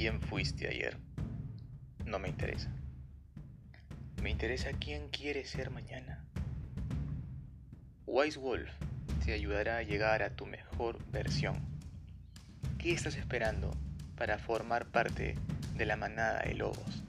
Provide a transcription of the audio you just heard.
quién fuiste ayer. No me interesa. Me interesa quién quieres ser mañana. Wise Wolf te ayudará a llegar a tu mejor versión. ¿Qué estás esperando para formar parte de la manada de lobos?